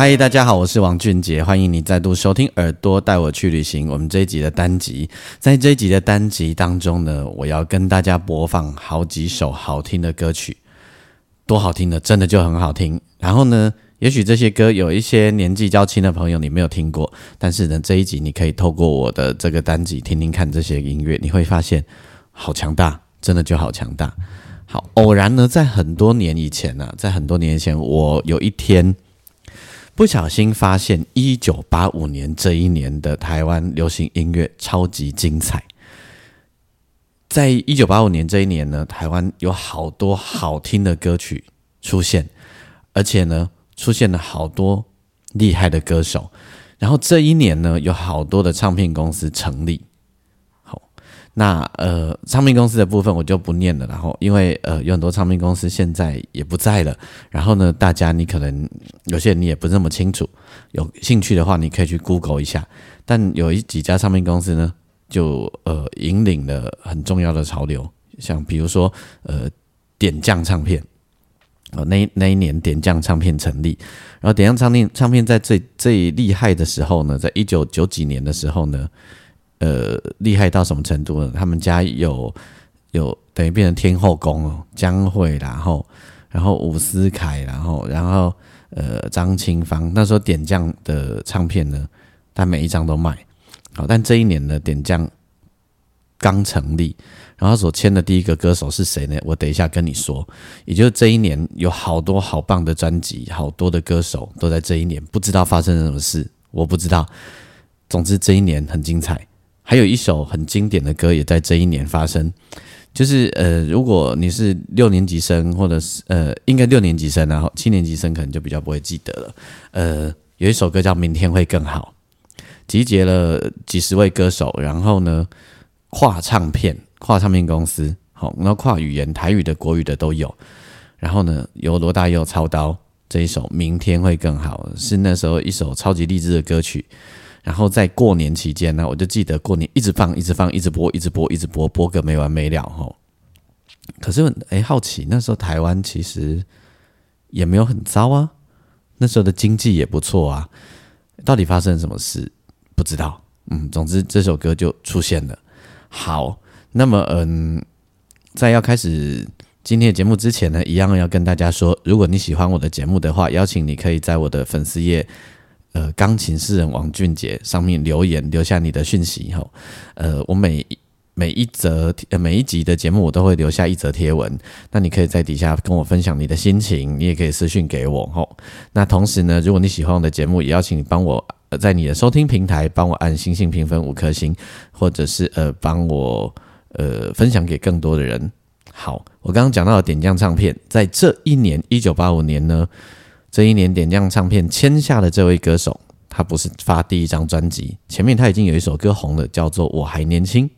嗨，大家好，我是王俊杰，欢迎你再度收听《耳朵带我去旅行》。我们这一集的单集，在这一集的单集当中呢，我要跟大家播放好几首好听的歌曲，多好听的，真的就很好听。然后呢，也许这些歌有一些年纪较轻的朋友你没有听过，但是呢，这一集你可以透过我的这个单集听听看这些音乐，你会发现好强大，真的就好强大。好，偶然呢，在很多年以前呢，在很多年前，我有一天。不小心发现，一九八五年这一年的台湾流行音乐超级精彩。在一九八五年这一年呢，台湾有好多好听的歌曲出现，而且呢，出现了好多厉害的歌手。然后这一年呢，有好多的唱片公司成立。那呃，唱片公司的部分我就不念了，然后因为呃有很多唱片公司现在也不在了，然后呢，大家你可能有些人你也不那么清楚，有兴趣的话你可以去 Google 一下。但有一几家唱片公司呢，就呃引领了很重要的潮流，像比如说呃点将唱片，哦那那一年点将唱片成立，然后点将唱片唱片在最最厉害的时候呢，在一九九几年的时候呢。呃，厉害到什么程度呢？他们家有有等于变成天后宫哦，江蕙，然后然后伍思凯，然后然后呃张清芳，那时候点将的唱片呢，他每一张都卖好。但这一年呢，点将刚成立，然后所签的第一个歌手是谁呢？我等一下跟你说。也就是这一年有好多好棒的专辑，好多的歌手都在这一年，不知道发生了什么事，我不知道。总之这一年很精彩。还有一首很经典的歌也在这一年发生，就是呃，如果你是六年级生，或者是呃，应该六年级生，然后七年级生可能就比较不会记得了。呃，有一首歌叫《明天会更好》，集结了几十位歌手，然后呢，跨唱片、跨唱片公司，好，然后跨语言，台语的、国语的都有。然后呢，由罗大佑操刀这一首《明天会更好》，是那时候一首超级励志的歌曲。然后在过年期间呢，我就记得过年一直放，一直放，一直播，一直播，一直播，播个没完没了哈。可是哎，好奇那时候台湾其实也没有很糟啊，那时候的经济也不错啊。到底发生什么事？不知道。嗯，总之这首歌就出现了。好，那么嗯，在要开始今天的节目之前呢，一样要跟大家说，如果你喜欢我的节目的话，邀请你可以在我的粉丝页。呃，钢琴诗人王俊杰上面留言留下你的讯息后，呃，我每每一则每一集的节目我都会留下一则贴文，那你可以在底下跟我分享你的心情，你也可以私讯给我吼。那同时呢，如果你喜欢我的节目，也邀请你帮我在你的收听平台帮我按星星评分五颗星，或者是呃帮我呃分享给更多的人。好，我刚刚讲到的点将唱片，在这一年一九八五年呢。这一年点将唱片签下的这位歌手，他不是发第一张专辑，前面他已经有一首歌红了，叫做《我还年轻》，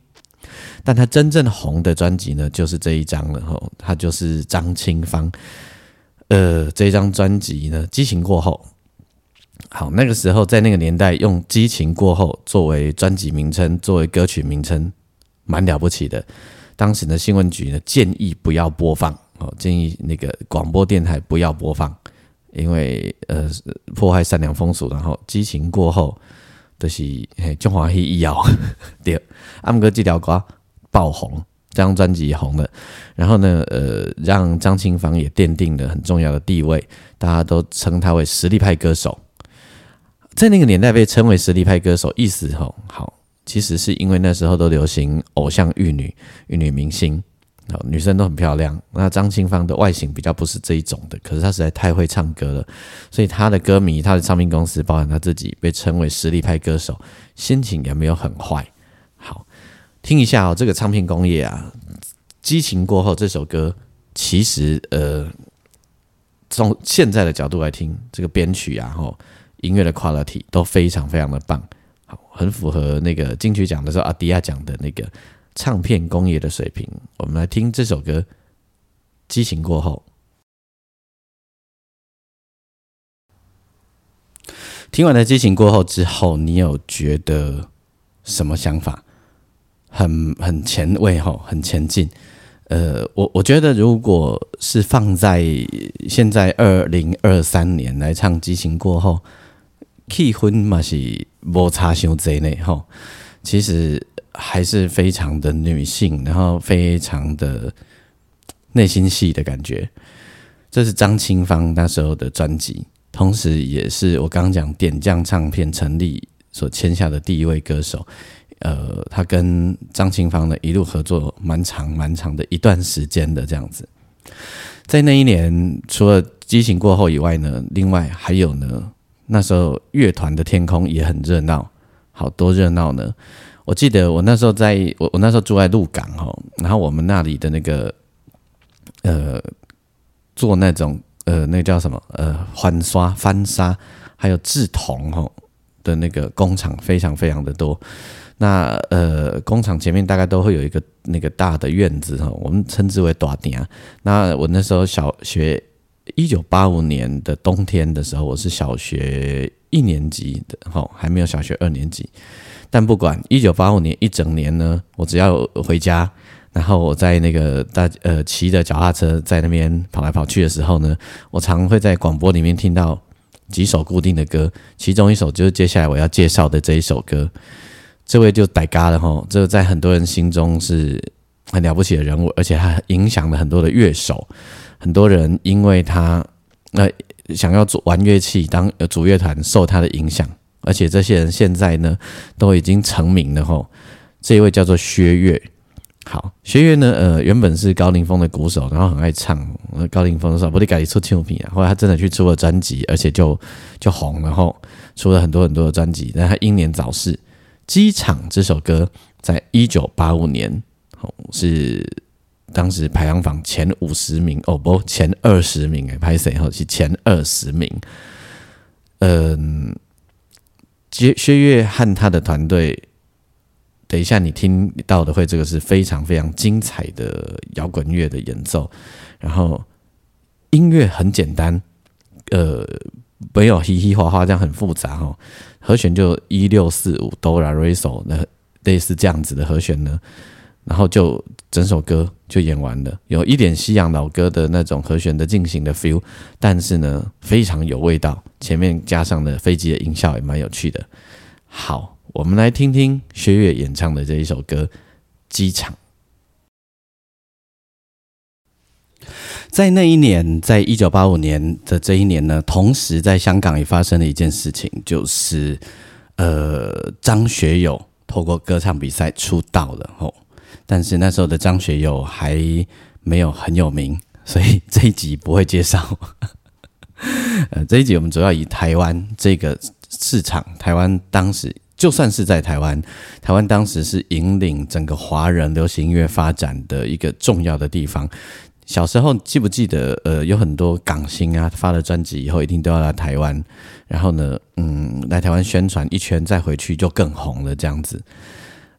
但他真正红的专辑呢，就是这一张了。吼，他就是张清芳。呃，这张专辑呢，《激情过后》。好，那个时候在那个年代，用《激情过后》作为专辑名称，作为歌曲名称，蛮了不起的。当时的新闻局呢，建议不要播放，哦，建议那个广播电台不要播放。因为呃破坏善良风俗，然后激情过后都是嘿中华黑医药对，阿姆哥这条歌爆红，这张专辑红了，然后呢呃让张清芳也奠定了很重要的地位，大家都称他为实力派歌手，在那个年代被称为实力派歌手，意思吼好，其实是因为那时候都流行偶像玉女、玉女明星。女生都很漂亮，那张清芳的外形比较不是这一种的，可是她实在太会唱歌了，所以她的歌迷、她的唱片公司，包含她自己，被称为实力派歌手，心情也没有很坏。好，听一下哦，这个唱片工业啊，激情过后这首歌，其实呃，从现在的角度来听，这个编曲啊，吼，音乐的 quality 都非常非常的棒，好，很符合那个金曲奖的时候阿迪亚讲的那个唱片工业的水平。我们来听这首歌《激情过后》。听完了《激情过后》之后，你有觉得什么想法？很很前卫吼，很前进。呃，我我觉得，如果是放在现在二零二三年来唱《激情过后》，气氛嘛是摩擦修贼内吼，其实还是非常的女性，然后非常的内心戏的感觉。这是张清芳那时候的专辑，同时也是我刚刚讲点将唱片成立所签下的第一位歌手。呃，他跟张清芳呢一路合作蛮长蛮长的一段时间的这样子，在那一年，除了激情过后以外呢，另外还有呢，那时候乐团的天空也很热闹，好多热闹呢。我记得我那时候在我我那时候住在鹿港哈，然后我们那里的那个呃做那种呃那叫什么呃翻刷翻砂还有制铜哈的那个工厂非常非常的多。那呃，工厂前面大概都会有一个那个大的院子哈，我们称之为大店。那我那时候小学一九八五年的冬天的时候，我是小学一年级的哈，还没有小学二年级。但不管一九八五年一整年呢，我只要回家，然后我在那个大呃骑着脚踏车在那边跑来跑去的时候呢，我常会在广播里面听到几首固定的歌，其中一首就是接下来我要介绍的这一首歌。这位就歹嘎了哈，这个在很多人心中是很了不起的人物，而且还影响了很多的乐手。很多人因为他呃想要做玩乐器当主乐团，受他的影响，而且这些人现在呢都已经成名了吼。这一位叫做薛岳，好，薛岳呢呃原本是高凌风的鼓手，然后很爱唱。高凌风说不得改出唱片啊，后来他真的去出了专辑，而且就就红了后出了很多很多的专辑，但他英年早逝。机场这首歌在一九八五年，是当时排行榜前五十名哦，不，前二十名哎，拍谁？哦，是前二十名。嗯，薛薛岳和他的团队，等一下你听到的会，这个是非常非常精彩的摇滚乐的演奏，然后音乐很简单，呃。没有嘻嘻哈哈这样很复杂哦，和弦就一六四五哆来瑞嗦那类似这样子的和弦呢，然后就整首歌就演完了，有一点西洋老歌的那种和弦的进行的 feel，但是呢非常有味道，前面加上了飞机的音效也蛮有趣的。好，我们来听听薛岳演唱的这一首歌《机场》。在那一年，在一九八五年的这一年呢，同时在香港也发生了一件事情，就是呃，张学友透过歌唱比赛出道了吼。但是那时候的张学友还没有很有名，所以这一集不会介绍。呃，这一集我们主要以台湾这个市场，台湾当时就算是在台湾，台湾当时是引领整个华人流行音乐发展的一个重要的地方。小时候记不记得？呃，有很多港星啊，发了专辑以后一定都要来台湾，然后呢，嗯，来台湾宣传一圈，再回去就更红了这样子。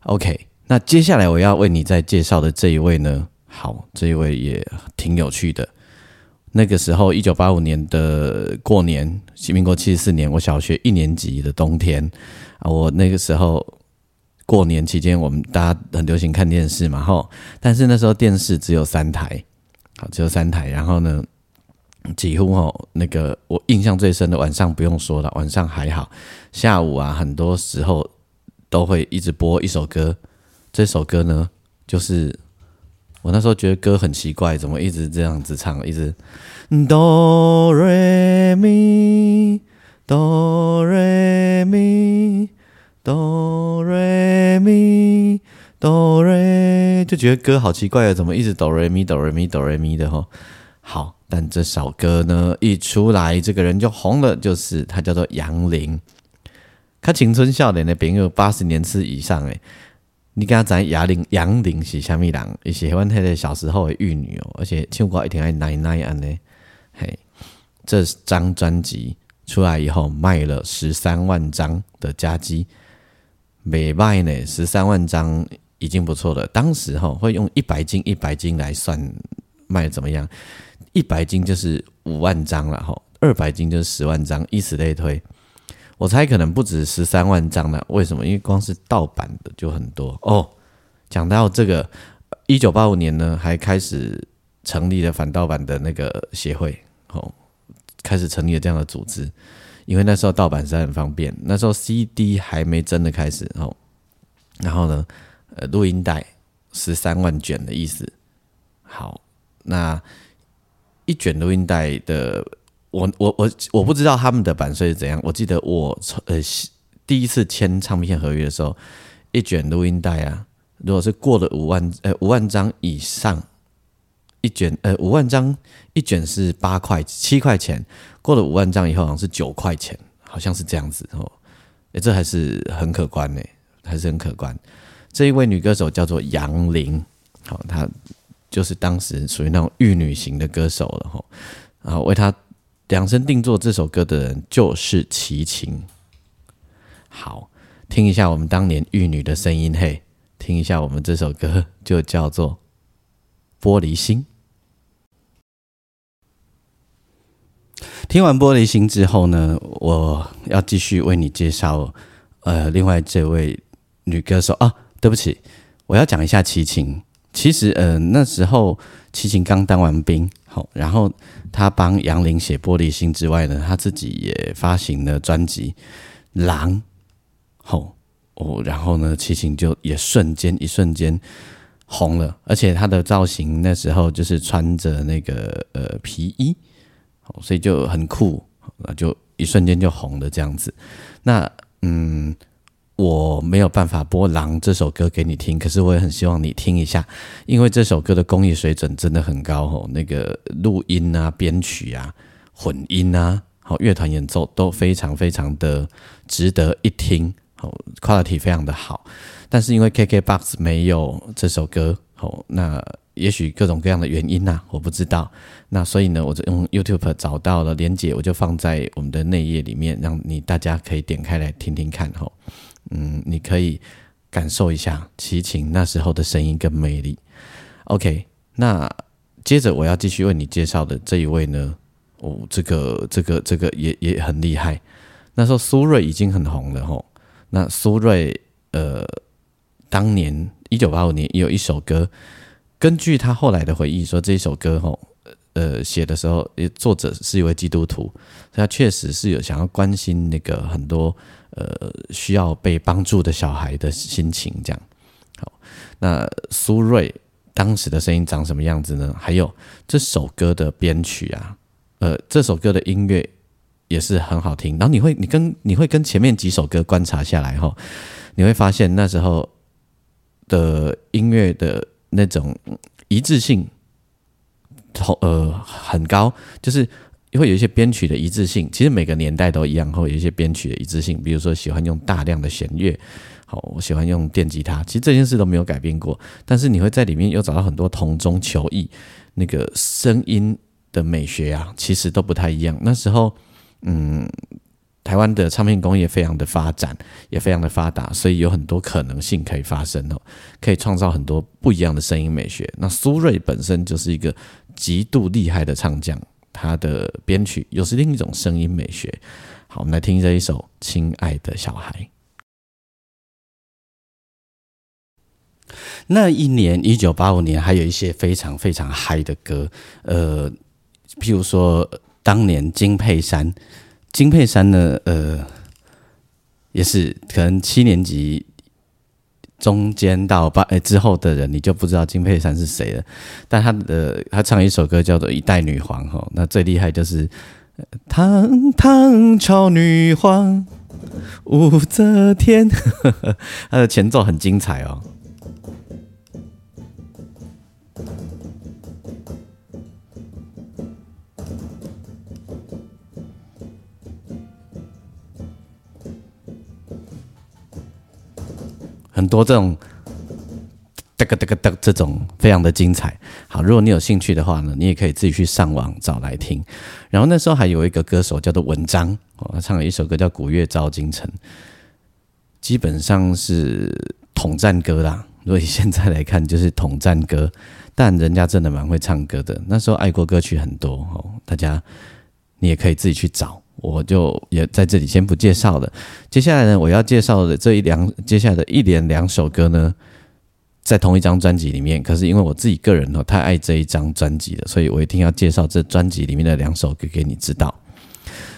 OK，那接下来我要为你再介绍的这一位呢，好，这一位也挺有趣的。那个时候，一九八五年的过年，民国七十四年，我小学一年级的冬天啊，我那个时候过年期间，我们大家很流行看电视嘛，吼，但是那时候电视只有三台。好，只有三台，然后呢，几乎哦，那个我印象最深的晚上不用说了，晚上还好，下午啊，很多时候都会一直播一首歌，这首歌呢，就是我那时候觉得歌很奇怪，怎么一直这样子唱，一直哆瑞咪哆瑞咪哆瑞咪。哆瑞就觉得歌好奇怪啊，怎么一直哆瑞咪哆瑞咪哆瑞咪的哈？好，但这首歌呢一出来，这个人就红了，就是他叫做杨林。他青春少年的朋友八十年次以上诶，你刚刚在杨玲杨玲是虾米人？也喜欢他的小时候的玉女哦，而且唱歌一定爱奶奶安呢。嘿，这张专辑出来以后卖了十三万张的加机，每卖呢十三万张已经不错了。当时吼会用一百斤一百斤来算卖怎么样？一百斤就是五万张了吼，二百斤就是十万张，以此类推。我猜可能不止十三万张了。为什么？因为光是盗版的就很多哦。讲到这个，一九八五年呢，还开始成立了反盗版的那个协会，哦。开始成立了这样的组织，因为那时候盗版实在很方便。那时候 CD 还没真的开始哦，然后呢，呃，录音带十三万卷的意思。好，那一卷录音带的，我我我我不知道他们的版税是怎样。我记得我呃第一次签唱片合约的时候，一卷录音带啊，如果是过了五万呃五万张以上。一卷呃五万张，一卷是八块七块钱，过了五万张以后好像是九块钱，好像是这样子哦。诶，这还是很可观呢，还是很可观。这一位女歌手叫做杨玲，好，她就是当时属于那种玉女型的歌手了哈。然后为她量身定做这首歌的人就是齐秦。好，听一下我们当年玉女的声音嘿，听一下我们这首歌就叫做《玻璃心》。听完《玻璃心》之后呢，我要继续为你介绍，呃，另外这位女歌手啊，对不起，我要讲一下齐秦。其实，呃，那时候齐秦刚当完兵，好，然后他帮杨林写《玻璃心》之外呢，他自己也发行了专辑《狼》，好哦，然后呢，齐秦就也瞬间一瞬间红了，而且他的造型那时候就是穿着那个呃皮衣。所以就很酷，那就一瞬间就红了这样子。那嗯，我没有办法播《狼》这首歌给你听，可是我也很希望你听一下，因为这首歌的工艺水准真的很高哦。那个录音啊、编曲啊、混音啊，好乐团演奏都非常非常的值得一听，好 quality 非常的好。但是因为 KKBOX 没有这首歌，好那。也许各种各样的原因呐，我不知道。那所以呢，我就用 YouTube 找到了连接，我就放在我们的内页里面，让你大家可以点开来听听看吼。嗯，你可以感受一下齐秦那时候的声音跟魅力。OK，那接着我要继续为你介绍的这一位呢，哦，这个这个这个也也很厉害。那时候苏芮已经很红了吼。那苏芮呃，当年一九八五年有一首歌。根据他后来的回忆说，这一首歌吼，呃，写的时候，作者是一位基督徒，他确实是有想要关心那个很多呃需要被帮助的小孩的心情。这样，好，那苏芮当时的声音长什么样子呢？还有这首歌的编曲啊，呃，这首歌的音乐也是很好听。然后你会，你跟你会跟前面几首歌观察下来后，你会发现那时候的音乐的。那种一致性，同呃很高，就是会有一些编曲的一致性。其实每个年代都一样，会有一些编曲的一致性。比如说喜欢用大量的弦乐，好，我喜欢用电吉他。其实这件事都没有改变过，但是你会在里面又找到很多同中求异，那个声音的美学啊，其实都不太一样。那时候，嗯。台湾的唱片工业非常的发展，也非常的发达，所以有很多可能性可以发生哦，可以创造很多不一样的声音美学。那苏芮本身就是一个极度厉害的唱将，他的编曲又是另一种声音美学。好，我们来听这一首《亲爱的小孩》。那一年，一九八五年，还有一些非常非常嗨的歌，呃，譬如说当年金佩珊。金佩珊呢？呃，也是可能七年级中间到八哎之后的人，你就不知道金佩珊是谁了。但他的他唱一首歌叫做《一代女皇》吼，那最厉害就是唐唐朝女皇武则天，他的前奏很精彩哦。很多这种哒个哒个哒这种非常的精彩。好，如果你有兴趣的话呢，你也可以自己去上网找来听。然后那时候还有一个歌手叫做文章，哦，他唱了一首歌叫《古月照京城》，基本上是统战歌啦。如果以现在来看，就是统战歌，但人家真的蛮会唱歌的。那时候爱国歌曲很多哦，大家你也可以自己去找。我就也在这里先不介绍了。接下来呢，我要介绍的这一两，接下来的一连两首歌呢，在同一张专辑里面。可是因为我自己个人哦太爱这一张专辑了，所以我一定要介绍这专辑里面的两首歌给你知道。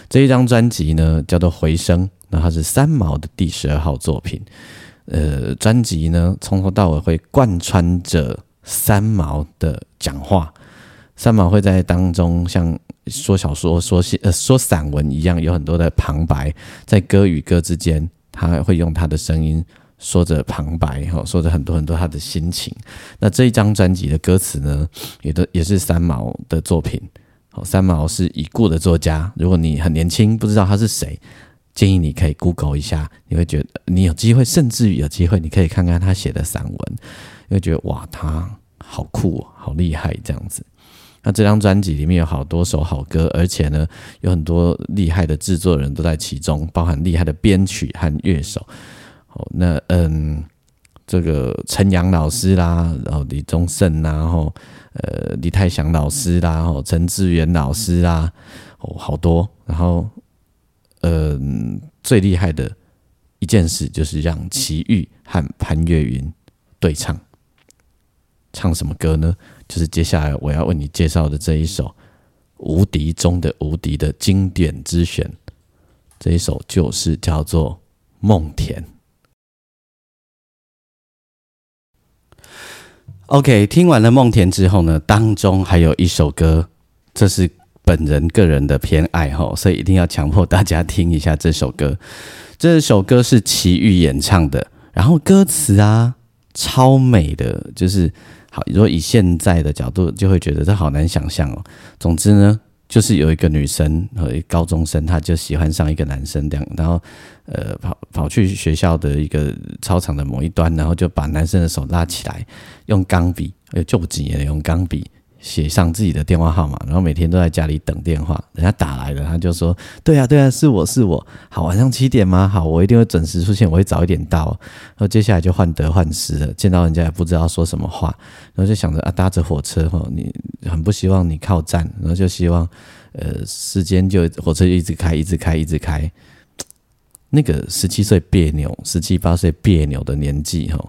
这一张专辑呢叫做《回声》，那它是三毛的第十二号作品。呃，专辑呢从头到尾会贯穿着三毛的讲话，三毛会在当中像。说小说、说写、呃说散文一样，有很多的旁白，在歌与歌之间，他会用他的声音说着旁白，哈，说着很多很多他的心情。那这一张专辑的歌词呢，也都也是三毛的作品。好，三毛是已故的作家，如果你很年轻不知道他是谁，建议你可以 Google 一下，你会觉得你有机会，甚至于有机会，你可以看看他写的散文，你会觉得哇，他好酷，好厉害，这样子。那这张专辑里面有好多首好歌，而且呢，有很多厉害的制作人都在其中，包含厉害的编曲和乐手。哦，那嗯，这个陈阳老师啦，然后李宗盛啦，然后呃李泰祥老师啦，然后陈志远老师啦，哦，好多。然后，嗯，最厉害的一件事就是让齐豫和潘越云对唱，唱什么歌呢？就是接下来我要为你介绍的这一首无敌中的无敌的经典之选，这一首就是叫做《梦田》。OK，听完了《梦田》之后呢，当中还有一首歌，这是本人个人的偏爱哈，所以一定要强迫大家听一下这首歌。这首歌是齐豫演唱的，然后歌词啊超美的，就是。好，如果以现在的角度，就会觉得这好难想象哦。总之呢，就是有一个女生和高中生，她就喜欢上一个男生，这样，然后呃跑跑去学校的一个操场的某一端，然后就把男生的手拉起来，用钢笔，呃，就不急的用钢笔。写上自己的电话号码，然后每天都在家里等电话。人家打来了，他就说：“对啊，对啊，是我是我。好，晚上七点吗？好，我一定会准时出现，我会早一点到。”然后接下来就患得患失了，见到人家也不知道说什么话，然后就想着啊，搭着火车哈，你很不希望你靠站，然后就希望呃时间就火车就一直开，一直开，一直开。那个十七岁别扭，十七八岁别扭的年纪哈。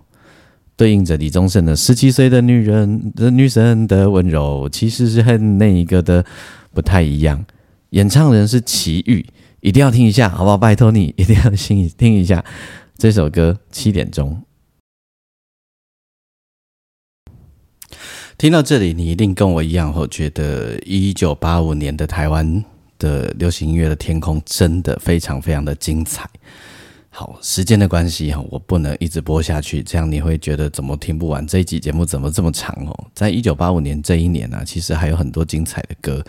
对应着李宗盛的十七岁的女人的女生的温柔，其实是和那一个的不太一样。演唱人是齐豫，一定要听一下，好不好？拜托你一定要听听一下这首歌。七点钟听到这里，你一定跟我一样，我觉得一九八五年的台湾的流行音乐的天空真的非常非常的精彩。好，时间的关系哈，我不能一直播下去，这样你会觉得怎么听不完？这一集节目怎么这么长哦？在一九八五年这一年呢，其实还有很多精彩的歌，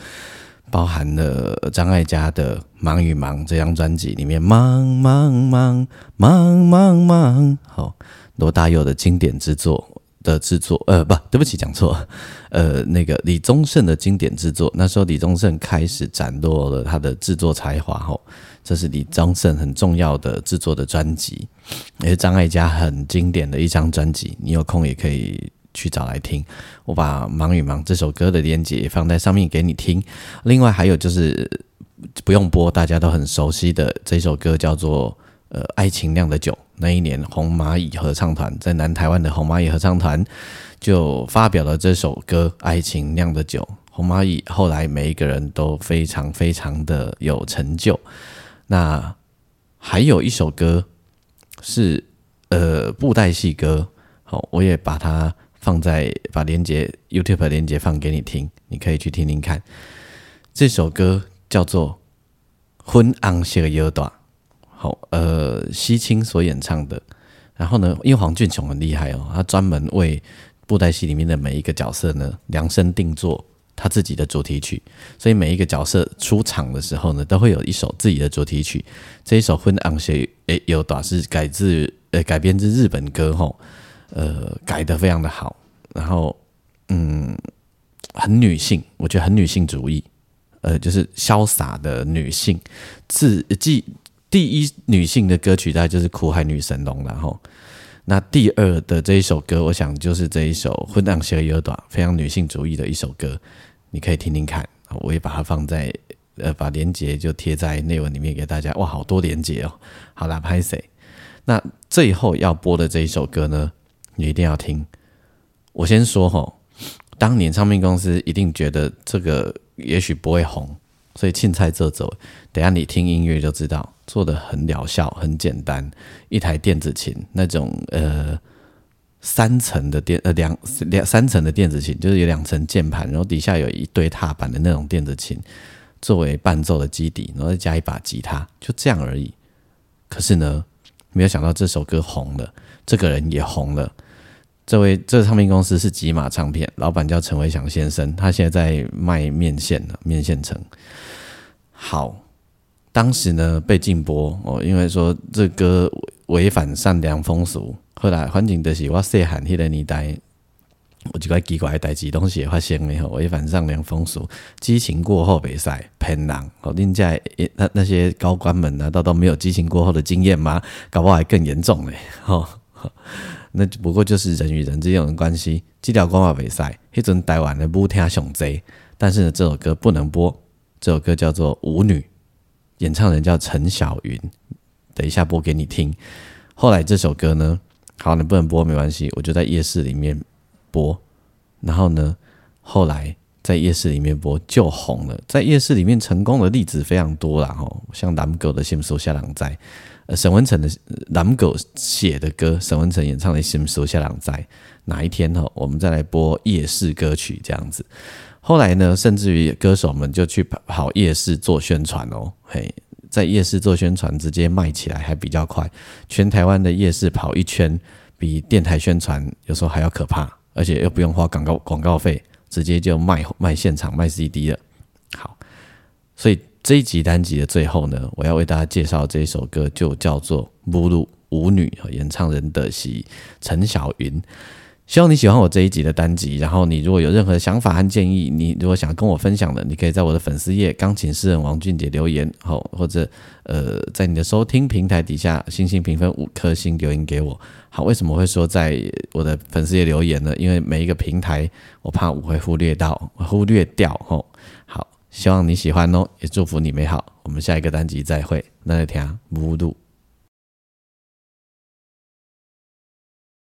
包含了张艾嘉的《忙与忙》这张专辑里面，忙忙忙忙忙忙，好，罗大佑的经典之作的制作，呃，不对不起，讲错，呃，那个李宗盛的经典制作，那时候李宗盛开始展露了他的制作才华，吼。这是李宗盛很重要的制作的专辑，也是张艾嘉很经典的一张专辑。你有空也可以去找来听。我把《忙与忙》这首歌的链接放在上面给你听。另外还有就是不用播，大家都很熟悉的这首歌叫做《呃爱情酿的酒》。那一年红蚂蚁合唱团在南台湾的红蚂蚁合唱团就发表了这首歌《爱情酿的酒》。红蚂蚁后来每一个人都非常非常的有成就。那还有一首歌是呃布袋戏歌，好，我也把它放在把连接 YouTube 连接放给你听，你可以去听听看。这首歌叫做《昏暗些个有短》，好，呃，西青所演唱的。然后呢，因为黄俊雄很厉害哦，他专门为布袋戏里面的每一个角色呢量身定做。他自己的主题曲，所以每一个角色出场的时候呢，都会有一首自己的主题曲。这一首《昏暗些》诶，有短是改自呃改编自日本歌吼，呃，改的非常的好，然后嗯，很女性，我觉得很女性主义，呃，就是潇洒的女性，自即第一女性的歌曲大概就是《苦海女神龙》，然后那第二的这一首歌，我想就是这一首《混蛋鞋有短》，非常女性主义的一首歌，你可以听听看，我也把它放在呃，把连接就贴在内文里面给大家，哇，好多连接哦，好啦，拍谁？那最后要播的这一首歌呢？你一定要听。我先说哈，当年唱片公司一定觉得这个也许不会红，所以青菜这走。等下你听音乐就知道，做的很疗效，很简单。一台电子琴，那种呃三层的电呃两两三层的电子琴，就是有两层键盘，然后底下有一堆踏板的那种电子琴，作为伴奏的基底，然后再加一把吉他，就这样而已。可是呢，没有想到这首歌红了，这个人也红了。这位这个唱片公司是吉马唱片，老板叫陈伟祥先生，他现在在卖面线呢，面线城。好，当时呢被禁播哦，因为说这歌违反善良风俗。后来反正就是我细汉迄个年代，我就怪奇怪的代志东西发生了吼，违反善良风俗，激情过后比赛骗人哦。另在那那些高官们难道都没有激情过后的经验吗？搞不好还更严重嘞，吼。那不过就是人与人之间的关系。这条光华比赛，迄阵台湾的舞厅上贼，但是呢，这首歌不能播。这首歌叫做《舞女》，演唱人叫陈小云。等一下播给你听。后来这首歌呢，好，你不能播没关系，我就在夜市里面播。然后呢，后来在夜市里面播就红了。在夜市里面成功的例子非常多啦，吼，像蓝狗的《心手下郎在》。呃，沈文成的蓝狗写的歌，沈文成演唱的《心手下郎在》，哪一天哈，我们再来播夜市歌曲这样子。后来呢，甚至于歌手们就去跑夜市做宣传哦，嘿，在夜市做宣传，直接卖起来还比较快。全台湾的夜市跑一圈，比电台宣传有时候还要可怕，而且又不用花广告广告费，直接就卖卖现场卖 CD 了。好，所以。这一集单集的最后呢，我要为大家介绍这一首歌，就叫做《母路舞女》，演唱人的是陈小云。希望你喜欢我这一集的单集。然后你如果有任何想法和建议，你如果想跟我分享的，你可以在我的粉丝页“钢琴诗人王俊杰”留言，好，或者呃，在你的收听平台底下星星评分五颗星留言给我。好，为什么会说在我的粉丝页留言呢？因为每一个平台我怕我会忽略到，忽略掉。吼，好。希望你喜欢哦，也祝福你美好。我们下一个单集再会，那就听《无路》。